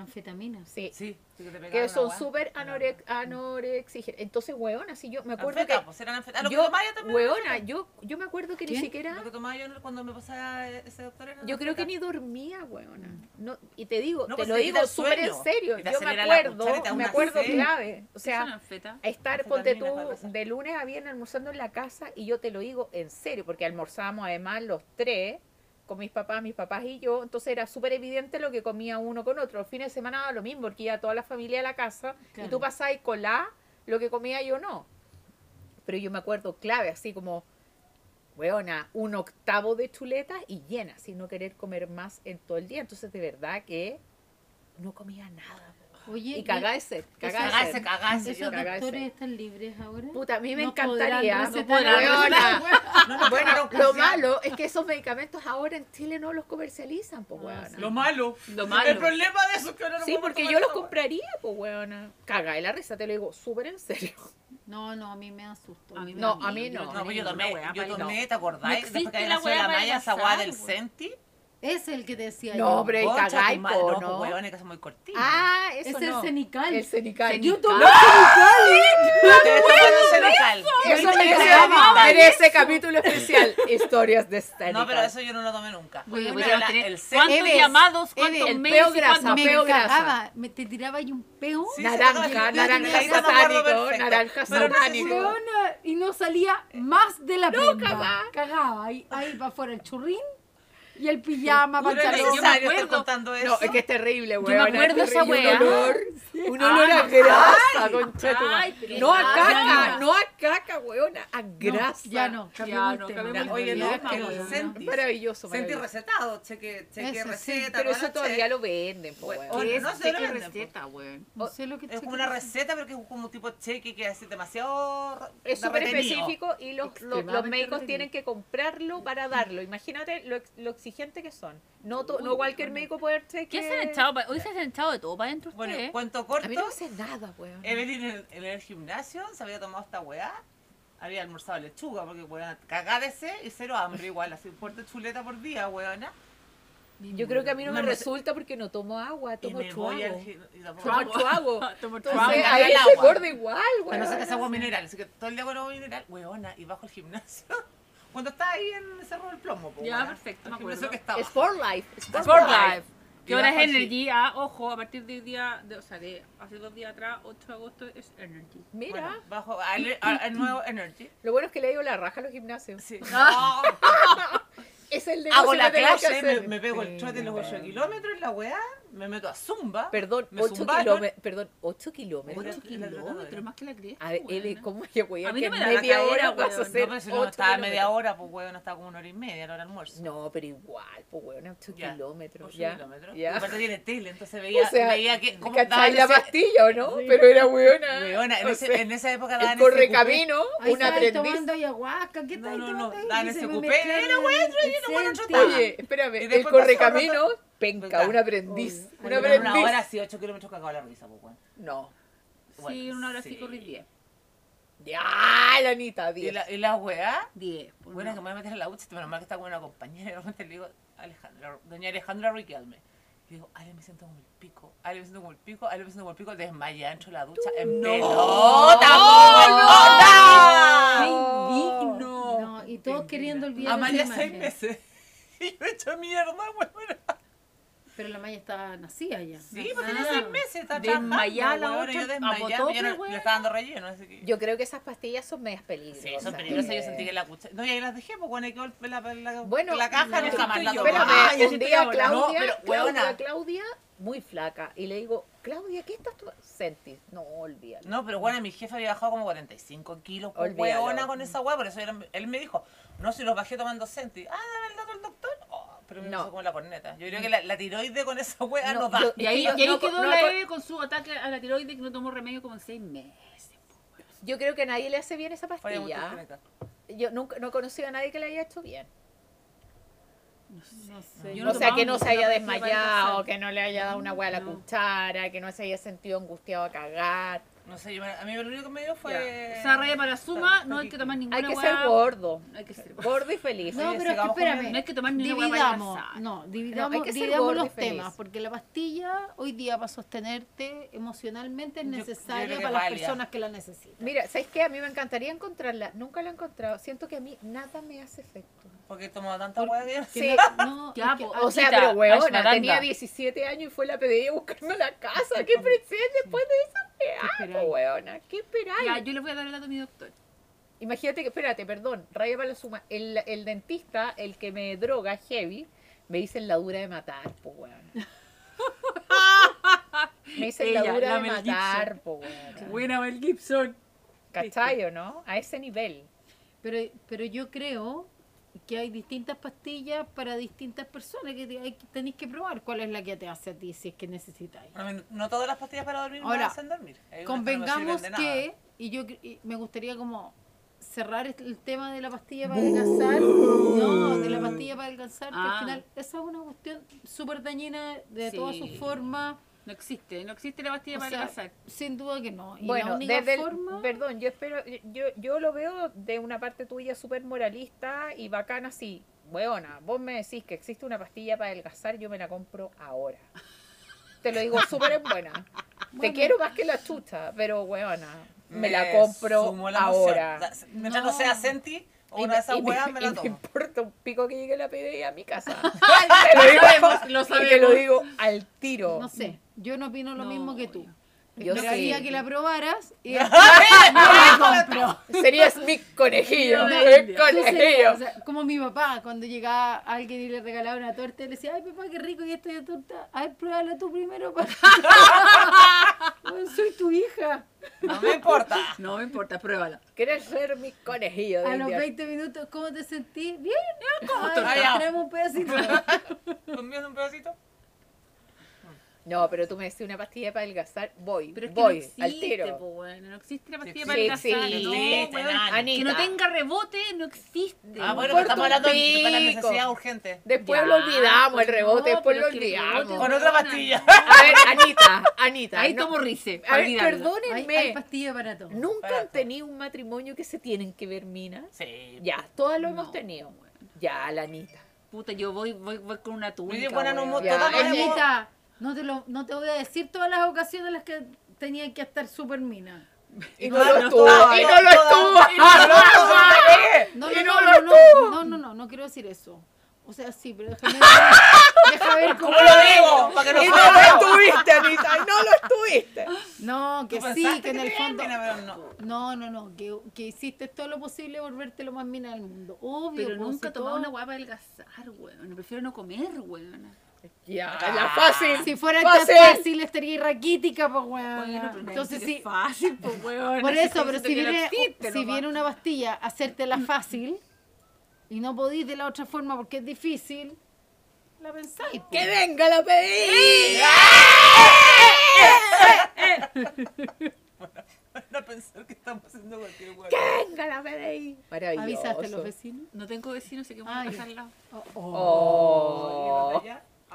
Anfetaminas. Sí. Sí, que que son súper anorex anorexígenas. Entonces, weona, si yo me acuerdo Anfeta, que pues eran anfeta- lo que yo, tomaba yo también. weona, yo, yo me acuerdo que ni siquiera, Lo que tomaba yo cuando me pasaba ese doctor era yo creo que ni dormía, weona. No, y te digo, No, te pues lo digo súper en serio. Yo me acuerdo, me acuerdo clave. O ¿Qué sea, estar, ponte tú, de lunes a viernes almorzando en la casa y yo te lo digo en serio, porque almorzábamos además los tres con mis papás, mis papás y yo, entonces era súper evidente lo que comía uno con otro. Los fines de semana daba lo mismo, porque iba toda la familia a la casa y tú pasabas con la lo que comía yo no. Pero yo me acuerdo clave, así como, weona, un octavo de chuletas y llena, sin no querer comer más en todo el día. Entonces, de verdad que no comía nada. Oye, Y cagáese, cagáese. Cagarse, cagarse. ¿Esos cagarse. doctores están libres ahora? Puta, a mí me No encantaría. No podrán. No nos Bueno, lo malo es que esos medicamentos ahora en Chile no los comercializan, pues, Ah, sí. Lo malo. Lo malo. El problema de eso es que ahora no Sí, porque yo los compraría, pues, weona. Caga y la risa, te lo digo súper en serio. No, no, a mí me asustó. A mí me No, a mí no. No, yo tomé, yo tomé, ¿te acordáis? No Después que existe había la nacido weá la para Maya, esa del. Senti. Es el que decía No, yo. hombre, Concha, cagáis, tu madre, po, no, ¿no? pues, weón, que son muy cortitos. Ah, Es eso el no. cenical. El cenical. Cenical. Yo tomé Ustedes tomaron Senecal. Eso ¿Viste me en ese capítulo especial, historias de Cenical. No, pero eso yo no lo tomé nunca. Yo pues la- el ¿Cuántos Eves, llamados? ¿Cuántos el peo grasa, cuántos- me peo grasa. Me, te tiraba ahí un peo. Sí, naranja, naranja satánico, naranja no satánico. Y no salía más de la prenda. cagaba. Cagaba. Ahí, ahí para afuera el churrín y el pijama, pantalón. yo me acuerdo. contando eso. No, es que es terrible, me acuerdo esa Un weá. olor, un olor a no. grasa, concha No a caca, no. a caca, weona, a No, grasa. ya no, Ya no, Oye, no, es. Maravilloso, maravilloso. recetado, cheque, cheque Eso sí, receta. Pero eso todavía lo venden, po, Bueno, weón. ¿Qué es no cheque lo receta, weón? No sé lo que Es como una receta, pero que es como un tipo de cheque que es demasiado. Es súper específico y los, médicos tienen que comprarlo para darlo. Imagínate lo, ex- lo exigente que son. No, to- Uy, no cualquier bueno. médico puede ¿Qué que- se han echado? pa- Hoy se han echado de todo para adentro Bueno, ustedes. cuento corto. A mí no me hace nada, weón. Evelyn en, en el gimnasio se había tomado esta weá. Había almorzado lechuga porque weón, cagada de sed y cero hambre igual, así un puerto de chuleta por día, weona. Yo creo que a mí no me No, sé. resulta porque no tomo agua, tomo chuago. Tomo chuago. Tomo chuago. Ahí el se igual, weón. no ser que es agua mineral, así que todo el día con agua mineral, weona, y bajo el gimnasio. Cuando está ahí en Cerro del Plomo, po, Ya, weona. perfecto, me acuerdo. que estaba. Sport Life. Sport, Sport Life. Life. Que ahora es Energy. Ah, ojo, a partir de hoy día, de, o sea, de hace dos días atrás, 8 de agosto, es Energy. Mira, Bueno, bajo al, al- nuevo Energy. lo bueno es que le digo la raja a los gimnasios. Sí. Ah. Es el de Hago la clase, me, me pego el trote de los 8 kilómetros en la weá, me meto a Zumba. Perdón, me 8 zumbaron. kilómetros. Perdón, 8 kilómetros. Ocho 8 kilómetros, más que la cresta. A ver, ¿cómo voy A a mí que no me la media cadera, hora vas a weón. hacer No, pero si no estaba media hora, pues weón, estaba como una hora y media, la hora de almuerzo. No, pero igual, pues weón, 8 Ya, kilómetros. Ocho Ya, kilómetros. ya. Y Aparte tiene tele, entonces veía, O sea, veía que como ¿Cachai la ese- pastilla o no? Pero era weona. Weona, en, O ese- sea, en esa época daban correcamino, Ahí un aprendiz. tomando ayahuasca, ¿qué No, no, no, Que ese cupé, era yo no, chotaba. Oye, espérame, el correcamino, penca, un aprendiz. Oye, Un aprendiz. una hora sí, 8 kilómetros cagado la risa, pues weón. No. Sí, Bueno, en una hora sí sí. corrí 10. Ya, la Anita, Y 10. la, y la weá, 10. pues bueno, no. que me voy a meter en la ducha, menos mal que está con una compañera, y de repente le digo, Alejandra, doña Alejandra Riquelme. Le digo, Ale, me siento como el pico, Ale, me siento como el pico, Ale, me siento como el pico, desmayé de la ducha, en No. pelota, ¡Qué pelota. indigno! No, y todos queriendo olvidar Amalia seis meses. Y yo he hecho mierda, weón. Pero la Maya está nacida ya. Sí, pues tenía seis meses, está Desmayada la otra, yo desmayada, yo no- weón. le estaba dando relleno, así que... Yo creo que esas pastillas son medias peligrosas. Sí, son peligrosas, yo sentí que la cuchara... No, y ahí las dejé, pues bueno, hay que volver la, la, Bueno, la caja, no, nunca más la yo- tomé. Espérame, Ah, yo un siento día que ahora- Claudia, No, pero, Claudia, huevona. Claudia, muy flaca, y le digo, Claudia, ¿qué estás tú? Sentis. No, olvídalo. No, pero bueno, mi jefe había bajado como 45 kilos, pues, Olvídalo. huevona con esa hueá, por eso era- él me dijo, no, si los bajé tomando Senti. Ah, dame el dato del doctor. Oh, pero me No. puso como la corneta. Yo creo que la, la tiroide con esa hueá No, no, yo- Y ahí, No, y ahí no, quedó no, la no, Eve con su ataque a la tiroides que no tomó remedio como en seis meses. Yo creo que a nadie le hace bien esa pastilla. Yo nunca no he conocido a nadie que le haya hecho bien. No sé. Yo o no sea, que no se haya desmayado, que no le haya dado una hueá a la No. cuchara, que no se haya sentido angustiado a cagar. No sé, yo, me- a mí lo único que me dio fue... O sea, raya para la suma, no hay que tomar ninguna Hay que ser gordo. No hay que ser Gordo y feliz. No, Oye, pero es que espérame. No hay que tomar ni una hueá para Dividamos, no, dividamos, hay que ser dividamos los temas, porque la pastilla hoy día para sostenerte emocionalmente es Yo- yo necesaria para las personas que la necesitan. Mira, ¿sabes qué? A mí me encantaría encontrarla. Nunca la he encontrado. Siento que a mí nada me hace efecto. Porque he tomado tanta hueá que... Sí. No, Ya, es que- po, O sea, pero weona, ashwagandha. tenía 17 años y fue la PDI a la casa. ¿Qué presente después de esa ¿Qué weá, po, esperáis? weona? ¿Qué esperáis? Ya, yo le voy a dar el dato a mi doctor. Imagínate que, espérate, perdón, raya para la suma. El, el dentista, el que me droga heavy, me dice la dura de matar, po, weón. me dice la Ella, dura la de Mel matar, Gibson. po, weón. Buena Mel Gibson. ¿Cachai o no? A ese nivel. Pero, pero yo creo que hay distintas pastillas para distintas personas que te- hay que- tenéis que probar cuál es la que te hace a ti si es que necesitáis. No todas las pastillas para dormir me hacen dormir. Hay unas que no me Convengamos que, y yo y me gustaría como cerrar este- el tema de la pastilla para adelgazar, no, de la pastilla para adelgazar, que Ah. al final esa es una cuestión súper dañina de Sí. todas sus formas, No existe, no existe la pastilla o para sea, adelgazar. sin duda que no. Y la Bueno, única desde el- perdón, yo espero, yo, yo lo veo de una parte tuya súper moralista y bacana así. Weona, vos me decís que existe una pastilla para adelgazar, yo me la compro ahora. Te lo digo súper en buena. Te quiero más que la chucha, pero weona, me, la compro la ahora. Mientras No. no sea Senti o Y una me- de esas y me- la me tomo. importa un pico que llegue la PDI a mi casa. lo sabemos, lo Y te sabemos. lo digo al tiro. no sé, yo no opino lo No, mismo que tú. Yo Esperaría sí. que la probaras y Serías mi conejillo. De mi. Tú serías, conejillo. o sea, como mi papá, cuando llegaba alguien y le regalaba una torta, le decía, ay papá, qué rico y esta torta. A ver, pruébala tú primero. pa". Bueno, soy tu hija. No me importa. No me importa, pruébala. ¿Quieres ser mi conejillo A los India? 20 minutos, ¿cómo te sentís? Bien. Ay. Ah, ya. tenemos un pedacito. ¿Conmigo un pedacito? No, pero tú me decís una pastilla para adelgazar, voy, Pero es que voy, no existe, al tiro. po, bueno, no existe la pastilla Sí, para sí, adelgazar. sí, no, existe, weón. nada. Anita, Que no tenga rebote no existe. Ah, bueno, importa estamos hablando de para la necesidad urgente. Después Ya, lo olvidamos, pues el rebote, no, después pero lo olvidamos. Con otra pastilla. A ver, Anita, Anita. Ahí no- tomo rice. A ver, olvidarlo. Hay, perdónenme. hay pastilla para todo. ¿Nunca han tenido un matrimonio que se tienen que ver minas? Sí. Ya, todas lo hemos tenido. bueno. Ya, la Anita. Puta, yo voy, voy, voy con una túnica. Oye, buena, no todas Anita, no te, lo, no te voy a decir todas las ocasiones en las que tenía que estar súper mina. Y no lo estuvo, y no lo estuvo. no. No, no, no no, no, no, no, no, no, no quiero decir eso. O sea, sí, pero déjame deja ver cómo ¿Cómo lo digo? Para que no Y no lo estuviste, Anita, y no lo estuviste. No, que sí, que en el fondo. mina, no. No, no, no, que, que hiciste todo lo posible por verte lo más mina del mundo. Obvio, Pero nunca he si tomado todo- una para adelgazar, weón. Prefiero no comer, weón. Ya, Ah. la fácil. Si fuera Fácil. tan fácil estaría raquítica, pues weón. Bueno, Entonces es sí. fácil, pues, weón. Por Si eso, pero si viene, existe si viene una pastilla a hacértela fácil y no podís de la otra forma porque es difícil, la pensáis. ¡Que venga la PDI! No pensar que estamos haciendo cualquier hueá. ¡Que venga la PDI! Maravilloso. ¿Avisaste a los vecinos? No tengo vecinos, así que voy a ya. pasar al lado. Oh.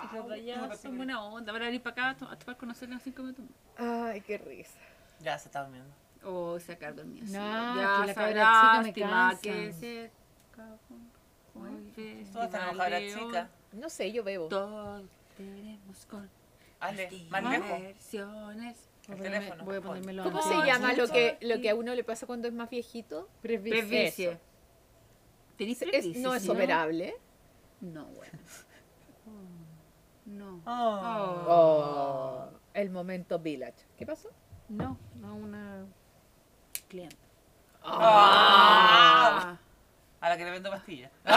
Y los de allá son buena onda. Van a venir para acá a to- a tomar conocernos cinco minutos. Ay, qué risa. Ya se está durmiendo. O sacar dormido. No, ya, que la cabra chica me cansa. que se de hoy. chicas. No sé, yo bebo. Todos tenemos con más lejos. diversiones. El teléfono. Voy a ponérmelo ¿Cómo se llama lo que, lo que a uno le pasa cuando es más viejito? Presbicie. ¿Tenís Es- presbicie? no es operable. No, bueno. No. Oh. Oh, el momento Village. ¿Qué pasó? No, no una cliente. Ah. A la que le vendo pastillas.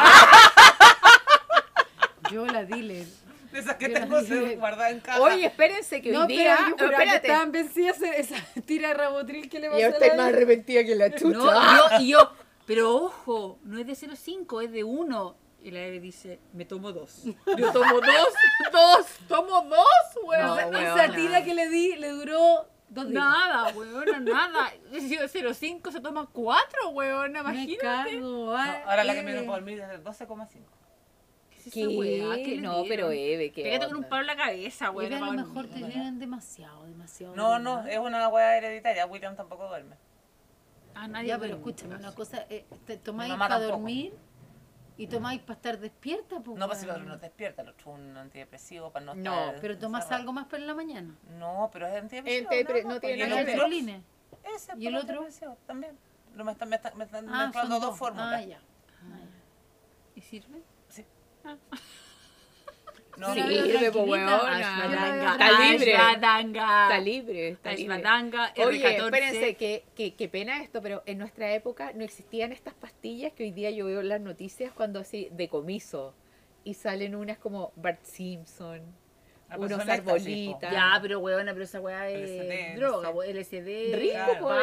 Yo la dealer. De esas que tengo guardadas en caja. Oye, espérense que hoy No, día... pero yo juraba que espérate. estaban vencidas en esa tira de rabotril que le Yo a estoy la más Eli. arrepentida que la chucha. No, y yo, y yo, pero ojo, no es de 0,5, es de 1. Y la Eve dice, me tomo dos. Yo tomo dos, dos, tomo dos, weón. No, Esa- tira que le di le duró dos días. Nada, weón, nada. Si de 0,5 se toma 4, weón, Me imagínate. cago. No, ah, ahora la que me dio por dormir es de 12,5. ¿Qué weá? ¿Qué le No, dieron? pero Eve, ¿qué Pégate con un onda? palo en la cabeza, weón. a lo mejor te dieron demasiado, demasiado. No, no, es una hueá hereditaria. William tampoco duerme. Ah, nadie Ya, duerme pero mi escúchame, una cosa, eh, te tomáis para tampoco. dormir y tomáis para estar despierta, pues. No, pues si otro no te despierta, el otro es un antidepresivo para no No, estar Pero tomas encerrado. algo más para en la mañana. No, pero es antidepresivo. Antidepre- no, no no, tiene. Ese ¿Y el otro? antidepresivo También. Lo me están, me están, me están Ah, mezclando son dos dos. fórmulas. Ah, ya. Ah, ¿Y sirve? Sí. Ah. No, Sí, sirve, po, tranquilita. weona. Está libre. Está libre, está libre. Oye, R14. espérense, que, que, que pena esto, pero en nuestra época no existían estas pastillas que hoy día yo veo en las noticias cuando así decomiso y salen unas como Bart Simpson, pues unos po. arbolitas. Ya, pero weona, pero esa weá es LSD, droga, no sé. LSD, Rico, eh, toda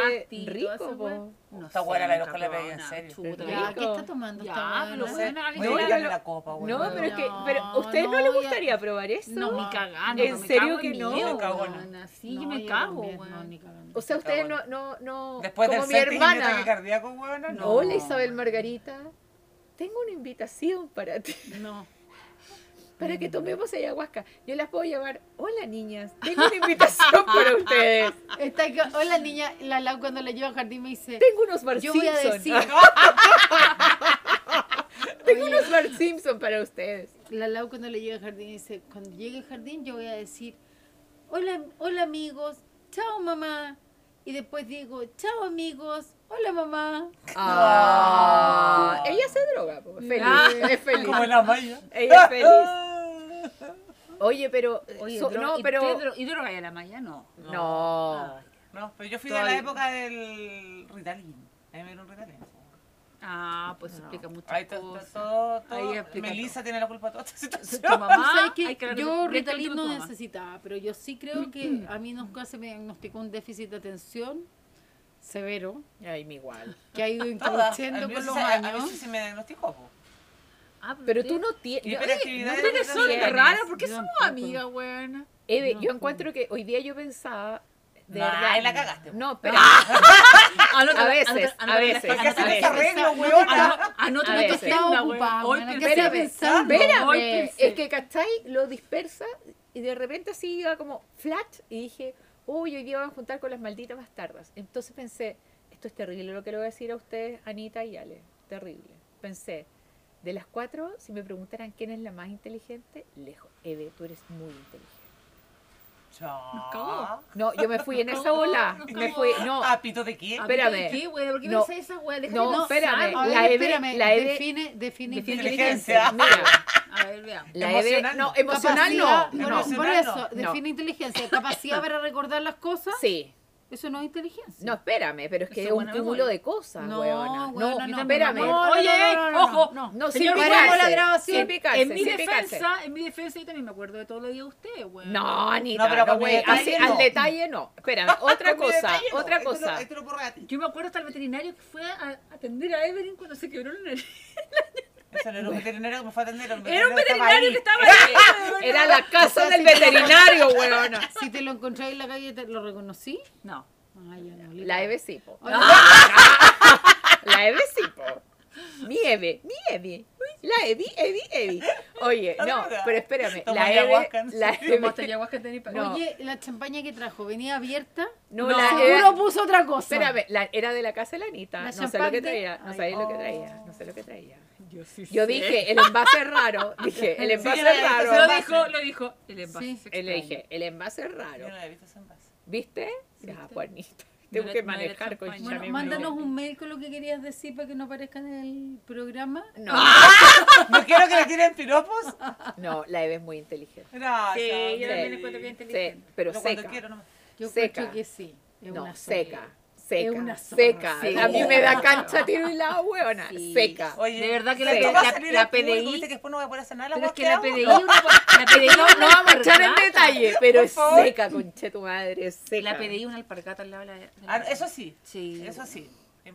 rico, po. weá. No Esta sé, weá la loca le probado pegué en serio. chuta. Ya, ¿qué está tomando Ya, esta pero weona? weona, Voy a la copa, weón. No, pero es que, No, pero ¿a usted no, no, le ya- gustaría probar eso? No, Ni cagando. ¿En serio que no? me cago, Sí, No, yo me cago, weón. no. O sea, ustedes no, no, no, Después como mi hermana. cardíaco, no. Hola Isabel Margarita, tengo una invitación para ti. No. Para que tomemos ayahuasca. Yo las puedo llevar. Hola niñas, tengo una invitación para ustedes. Está que- hola niña, la Lau cuando la llevo al jardín me dice, Tengo unos Bart yo voy a decir, Tengo unos Bart Simpson para ustedes. la Lau cuando le llega al jardín dice, cuando llegue al jardín yo voy a decir, hola, hola amigos, chao mamá. Y después digo, chao amigos, hola mamá. Ah, ella se droga, po, feliz, Ah. es feliz. Como la malla. Ella es feliz. Oye, pero Oye, so- dro- no, ¿y pero ¿Y droga ya la maya? No. no. No, pero yo fui de la Todavía. época del Ritalin. A mí me dieron Ritalin. Ah, pues explica muchas Ahí todo, todo, explica Melissa tiene la culpa de toda esta situación. Tu mamá, ¿Sabes qué? hay que hablar yo Ritalin no tu mamá. necesitaba, pero yo sí creo que a mí nunca se me diagnosticó un déficit de atención severo, Ay, mi igual. que ha ido increciendo A con los se- a años. sí se me diagnosticó. po. Ah, Pero tú no tienes. Hiperactividad Ustedes de- son tienes. raras, ¿por qué Yo somos amigas, weón? Eve, No, yo pues. encuentro que hoy día yo pensaba. De No, verdad. ahí la cagaste. No, espera. Anota- A veces, anota- a anota- veces, anota- ¿Por qué haces a ese veces. arreglo, No, weón? Ano- Anota A veces. agenda, Estaba weón. ocupada, Hoy pensé. es que ¿cachai? Lo dispersa y de repente así iba como flat y dije, uy, hoy día van a juntar con las malditas bastardas. Entonces pensé, esto es terrible lo que le voy a decir a ustedes, Anita y Ale, terrible. Pensé, de las cuatro, si me preguntaran quién es la más inteligente, lejos. Eve, tú eres muy inteligente. No, yo me fui en esa bola. Me fui, no, ¿A pito de qué? Espérame. ¿Qué? ¿Por qué No. pensás esa weón? No, espérame. La Eve- espérame, la Eve- define, define inteligencia. mira, A ver, veamos. la Eve, Emocional no, emocional no. Por- eso, no. define inteligencia. Capacidad para recordar las cosas, Sí. Eso no es inteligencia. No, espérame, pero es que Eso es un cúmulo de cosas, No, weona. weona, No, no, espérame. no, no, Oye, no, no, no, ojo. no. No, sin Señor, picarse. la grabación. Sin picarse, En mi sin picarse. defensa, en mi defensa yo también me acuerdo de todo lo de usted, weón. No, Anita, No, pero güey, detalle así, no. al detalle no. Espérame, otra cosa, otra cosa. Yo me acuerdo hasta el veterinario que fue a atender a Evelyn cuando se quebró la nariz. No era un veterinario que me fue a atender. Era un estaba veterinario ahí. que estaba ahí. Era la casa O sea, del si te lo- veterinario, weona. Si te lo encontré en la calle, ¿te lo reconocí? No. Ya no. La Eve sí, po. La Eve sí, po. Mi Eve, mi Eve. La Evi, Evi, Evi. Oye, no, pero espérame. toma La Eve, ayahuasca, ¿en la Eve, No. Oye, la champaña que trajo, ¿venía abierta? no, No, la Seguro puso otra cosa. espérame, la, era de la casa de la Anita. La no sé lo que traía, no Ay, sabéis lo que traía, no sé lo que traía. Yo sí Yo sé. dije, el envase es raro. Dije, el envase era es raro. Lo envase. dijo, lo dijo. El envase Sí. se le dije, el envase es Yo raro. no había visto ese envase. ¿Viste? Ya, ¿Viste? cuernito. Tengo No que no manejar con. Bueno, Chame mándanos un mail con lo que querías decir para que no aparezca en el programa. No, No quiero que le tiren piropos. no, la Eve es muy inteligente. Gracias. Sí, yo también Sí. encuentro bien Sí, inteligente. pero Pero seca. quiero nomás. Yo Seca. creo que sí. Es No, seca. Seca, Es una zorra, seca. sí. A mí me da cancha, tiro y la huevona. Sí. Seca. Oye, De verdad que la- la- la- la público, PDI ¿viste que después no voy a poder hacer nada. Pero es que la. PDI, una, la PDI No, no vamos a echar en detalle, pero es seca, conche tu madre, es seca. La PDI una alpargata al lado de la... de Ah, eso sí. Sí. Eso sí.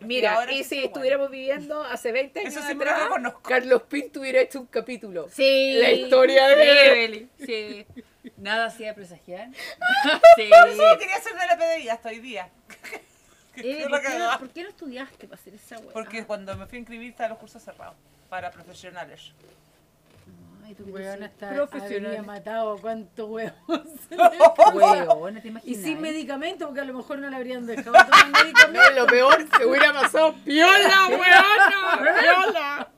Mira, y sí si estuviéramos viviendo hace 20 años Eso sí atrás. Carlos Pinto hubiera hecho un capítulo. Sí. La historia sí, de- Evelyn, Sí. Nada hacía presagiar. Sí. Sí, quería ser de la PDI hasta hoy día. Qué ¿por, qué no, por qué no estudiaste para hacer esa hueá? Porque cuando me fui a inscribir estaban los cursos cerrados para profesionales. Ay, Weón, eres hasta profesional. matado cuántos huevos. Hueona, ¿te y imaginas? sin medicamento, porque a lo mejor no le habrían dejado tomar medicamento. No, lo peor, se hubiera pasado piola, weona, piola.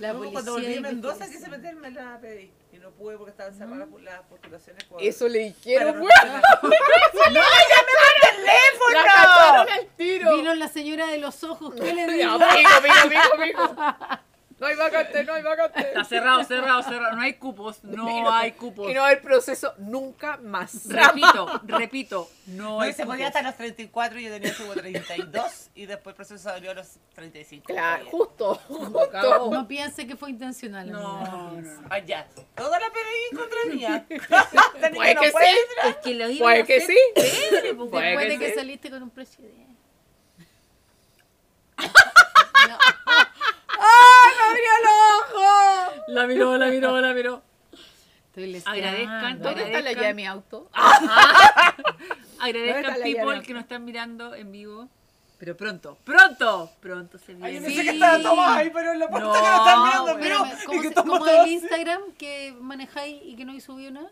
La Luego, cuando volví a y Mendoza quise meterme la PDI. Y no pude porque estaban cerradas las postulaciones. por- Eso le dijeron, para weón. Profesionales. La cacharon al tiro. Vino la señora de los ojos, ¿qué le digo? pico, pico, pico, pico. No hay vacante, no hay vacante. Está cerrado, cerrado, cerrado. No hay cupos. No hay cupos. Y no hay proceso nunca más. Repito, repito. No No, hay se podía cupos. hasta los 34 y yo tenía como 32 y después el proceso salió a los 35. Claro, justo, justo. No piense que fue intencional. No, no. Allá. Toda la PDI en contra mía. Puede no que sí. entrar. Es que lo iban Puede a que sí. Pedre, po, Puede Después que de que sí. saliste con un presidente. La miró, la miró, la miró. Estoy. Agradezcan, ¿Dónde está la agradezcan. llave de mi auto? ¿Dónde Agradezcan people que nos están mirando en vivo. Pero pronto, pronto, pronto se Ay, viene. yo pensé que estaba Tomás ahí, pero en la puerta No, que lo están mirando vivo. ¿cómo, Y que cómo el así. Instagram que manejáis y que no hizo subido nada?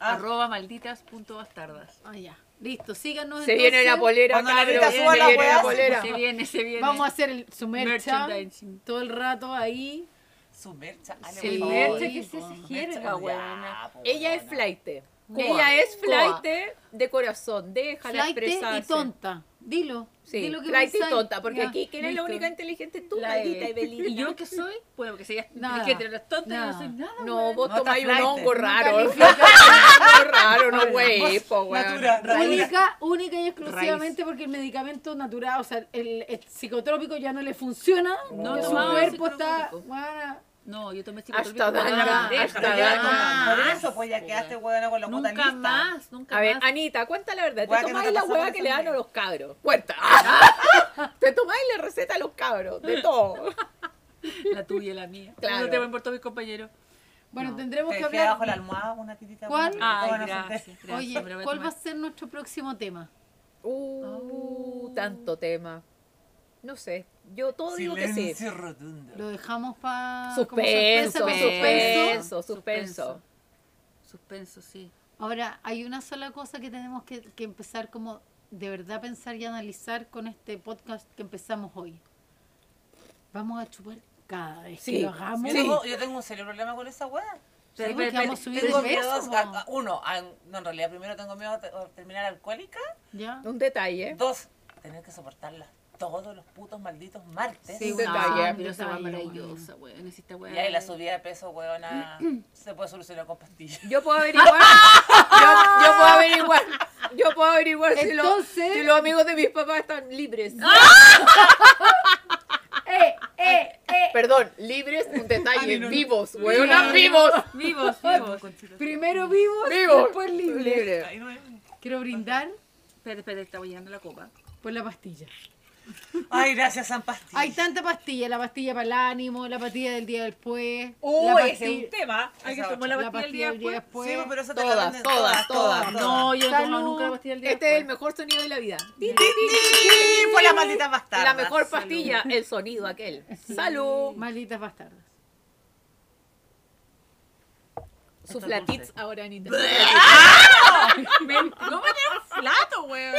Ah, Arroba malditas.bastardas. Ah, ya. Listo, síganos. Se viene la entonces. polera, Cuando la Se suba la viene la polera. Se viene, se viene. Vamos a hacer el, su mercha merchandising. todo el rato ahí. Su mercha. Ale, Sí, por mercha, favor. ¿qué es Mercha, jerga, weona? po, Ella es flight. Ella es flight de corazón. Déjala Flight y expresarse. tonta. Dilo. Sí, Dilo que flight y tonta. Porque Ya, aquí, ¿quién es la única inteligente? Tú, La maldita Eve. Evelina. ¿Y yo qué soy? Bueno, porque seas Nada. inteligente, eres tonta, yo Nada. no soy nada. No, vos No, tomáis un hongo raro. Un hongo raro, no güey, po, ra- Única, única y exclusivamente porque el medicamento natural, o sea, el, el psicotrópico ya no le funciona. No su cuerpo está. No, yo tomé psicotrópico. Hasta Por eso, pues ya quedaste huevona con puta Nunca más, nunca A ver, más. Anita, cuenta la verdad. Hueá ¿Te que no tomáis te la pasó hueá que le dan a los cabros? Cuenta. Te tomáis la receta a los cabros, de todo. La tuya y la mía. Claro. No te importó mis compañeros. Bueno, No. tendremos Te que queda bajo hablar. la almohada una titita. ¿Cuál? Ay, gracias, gracias. Oye, me la voy a ¿cuál va a tomar. ser nuestro próximo tema? Uh, tanto tema. No sé, yo todo digo que sí. Silencio rotundo. Lo dejamos para. Suspenso, suspenso. suspenso, suspenso. Suspenso, sí. Ahora, hay una sola cosa que tenemos que, que empezar como de verdad pensar y analizar con este podcast que empezamos hoy. Vamos a chupar cada vez Sí, que lo hagamos. Yo, tengo, yo tengo un serio problema con esa weá. Sí, Pero, porque pero, vamos a subir Tengo de miedo, a- a- uno, a- no, en realidad primero tengo miedo a terminar alcohólica. ¿Ya? Un detalle. Dos, tener que soportarla todos los putos malditos martes. Sí, Un bueno, detalle. un pero detalle, maravillosa, weón. Y ahí la subida de peso, weona, se puede solucionar con pastillas. Yo puedo averiguar. yo, yo puedo averiguar. Yo puedo averiguar si, los- Entonces- si los amigos de mis papás están libres. ¡Eh, eh, eh! Perdón, libres, un detalle, Ay, no, no. vivos, weonas, vivos. Vivos, vivos. Primero vivos, Vivos. después libres. Quiero brindar Espérate, espérate, estaba llenando la copa. por la pastilla. Ay, gracias, San Pastillas. Hay tanta pastilla, la pastilla para el ánimo, la pastilla del día después. Uy, la ese es un tema. Hay que Esa tomar la la pastilla el día después. después. Sí, pero eso te Todas, la venden todas, todas. No, yo no tomo nunca la pastilla del día Este es el después. mejor sonido de la vida. Sí, fue la maldita bastarda. La mejor pastilla, el sonido aquel. Salud. Malditas bastardas. Su flatits ahora, Anita. Me- No me des flato, weón.